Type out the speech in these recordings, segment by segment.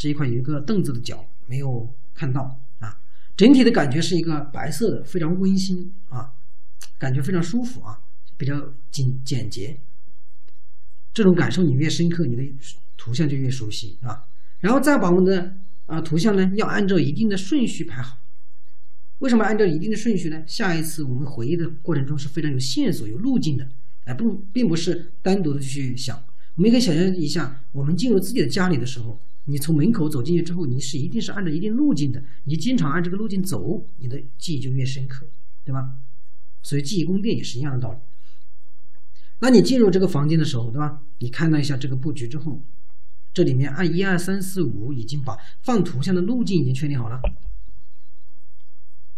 这一块有一个凳子的脚没有看到啊。整体的感觉是一个白色的，非常温馨啊，感觉非常舒服啊，比较简简洁。这种感受你越深刻，你的图像就越熟悉啊。然后再把我们的啊图像呢，要按照一定的顺序排好。为什么按照一定的顺序呢？下一次我们回忆的过程中是非常有线索、有路径的，哎，不，并不是单独的去想。我们可以想象一下，我们进入自己的家里的时候，你从门口走进去之后，你是一定是按照一定路径的，你经常按这个路径走，你的记忆就越深刻，对吧？所以记忆宫殿也是一样的道理。那你进入这个房间的时候，对吧？你看到一下这个布局之后，这里面按一二三四五已经把放图像的路径已经确定好了。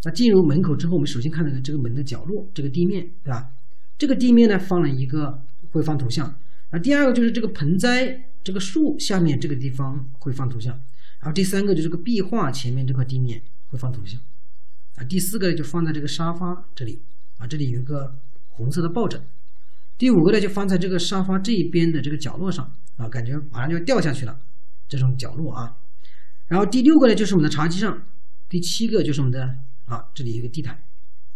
那进入门口之后，我们首先看到的这个门的角落，这个地面，对吧？这个地面呢放了一个会放图像。那，第二个就是这个盆栽，这个树下面这个地方会放图像。然后第三个就是这个壁画前面这块地面会放图像。啊，第四个就放在这个沙发这里。啊，这里有一个红色的抱枕。第五个呢就放在这个沙发这一边的这个角落上。啊，感觉马上就要掉下去了，这种角落啊。然后第六个呢就是我们的茶几上。第七个就是我们的。啊，这里有一个地毯。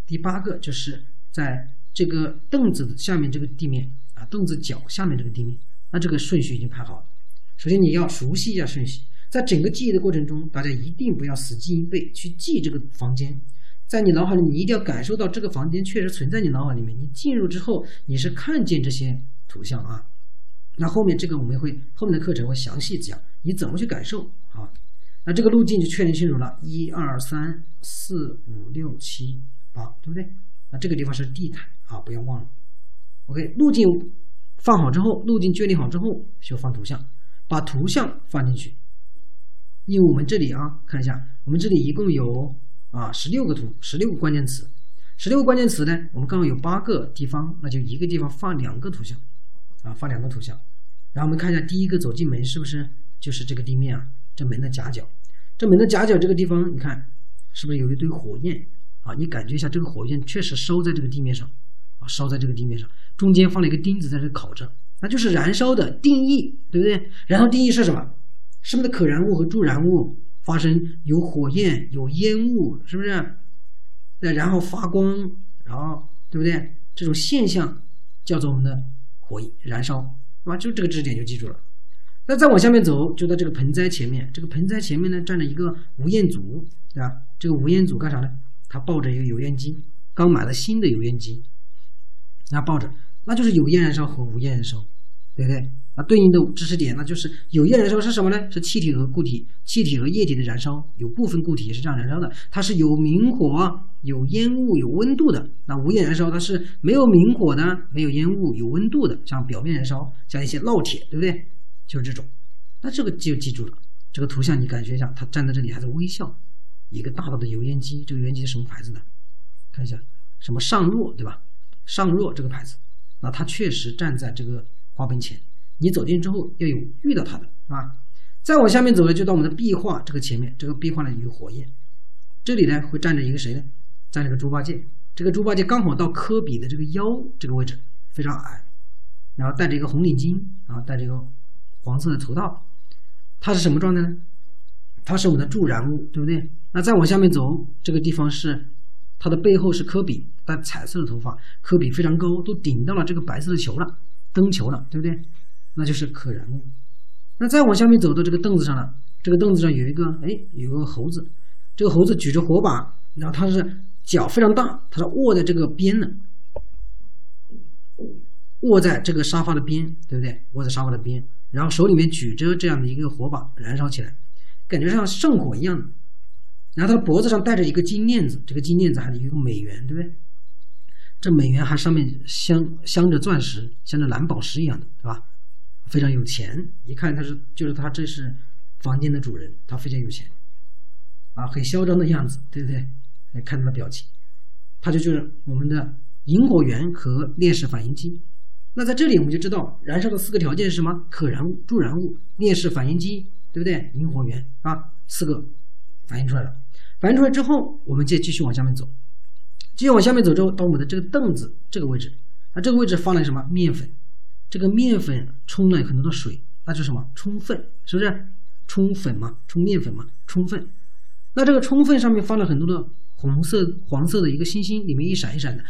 第八个就是在这个凳子下面这个地面啊，凳子脚下面这个地面。那这个顺序已经排好了。首先你要熟悉一下顺序，在整个记忆的过程中，大家一定不要死记硬背去记这个房间。在你脑海里，你一定要感受到这个房间确实存在你脑海里面。你进入之后，你是看见这些图像啊。那后面这个我们会后面的课程会详细讲你怎么去感受啊。那这个路径就确认清楚了，一二三四五六七八，对不对？那这个地方是地毯啊，不要忘了。OK，路径放好之后，路径确定好之后，就放图像，把图像放进去。因为我们这里啊，看一下，我们这里一共有啊十六个图，十六个关键词，十六个关键词呢，我们刚好有八个地方，那就一个地方放两个图像，啊，放两个图像。然后我们看一下，第一个走进门是不是就是这个地面啊？这门的夹角。这门的夹角这个地方，你看是不是有一堆火焰啊？你感觉一下，这个火焰确实烧在这个地面上啊，烧在这个地面上，中间放了一个钉子在这烤着，那就是燃烧的定义，对不对？燃烧定义是什么？是不是可燃物和助燃物发生有火焰、有烟雾，是不是？那然后发光，然后对不对？这种现象叫做我们的火燃烧，啊，就这个知识点就记住了。那再往下面走，就在这个盆栽前面。这个盆栽前面呢，站着一个吴彦祖，对吧？这个吴彦祖干啥呢？他抱着一个油烟机，刚买了新的油烟机，那抱着，那就是有烟燃烧和无烟燃烧，对不对？那对应的知识点，那就是有烟燃烧是什么呢？是气体和固体、气体和液体的燃烧，有部分固体也是这样燃烧的，它是有明火、有烟雾、有温度的。那无烟燃烧，它是没有明火的、没有烟雾、有温度的，像表面燃烧，像一些烙铁，对不对？就是这种，那这个就记住了。这个图像你感觉一下，他站在这里还在微笑。一个大大的油烟机，这个油烟机是什么牌子的？看一下，什么尚若对吧？尚若这个牌子，那他确实站在这个花盆前。你走进之后要有遇到他的，是吧？再往下面走呢，就到我们的壁画这个前面。这个壁画呢有火焰，这里呢会站着一个谁呢？站着个猪八戒。这个猪八戒刚好到科比的这个腰这个位置，非常矮，然后戴着一个红领巾，然后戴着一个。黄色的头套，它是什么状态呢？它是我们的助燃物，对不对？那再往下面走，这个地方是它的背后是科比，戴彩色的头发，科比非常高，都顶到了这个白色的球了，灯球了，对不对？那就是可燃物。那再往下面走到这个凳子上了，这个凳子上有一个，哎，有个猴子，这个猴子举着火把，然后它是脚非常大，它是握在这个边的，握在这个沙发的边，对不对？握在沙发的边。然后手里面举着这样的一个火把，燃烧起来，感觉像圣火一样的。然后他脖子上戴着一个金链子，这个金链子还有一个美元，对不对？这美元还上面镶镶着钻石，镶着蓝宝石一样的，对吧？非常有钱，一看他是就是他这是房间的主人，他非常有钱，啊，很嚣张的样子，对不对？来看他的表情，他就就是我们的引火源和链式反应机。那在这里我们就知道燃烧的四个条件是什么？可燃物、助燃物、链式反应机，对不对？引火源啊，四个反应出来了。反映出来之后，我们再继续往下面走。继续往下面走之后，到我们的这个凳子这个位置，那这个位置放了什么？面粉。这个面粉冲了很多的水，那就是什么？充分，是不是？冲粉嘛，冲面粉嘛，充分。那这个充分上面放了很多的红色、黄色的一个星星，里面一闪一闪的。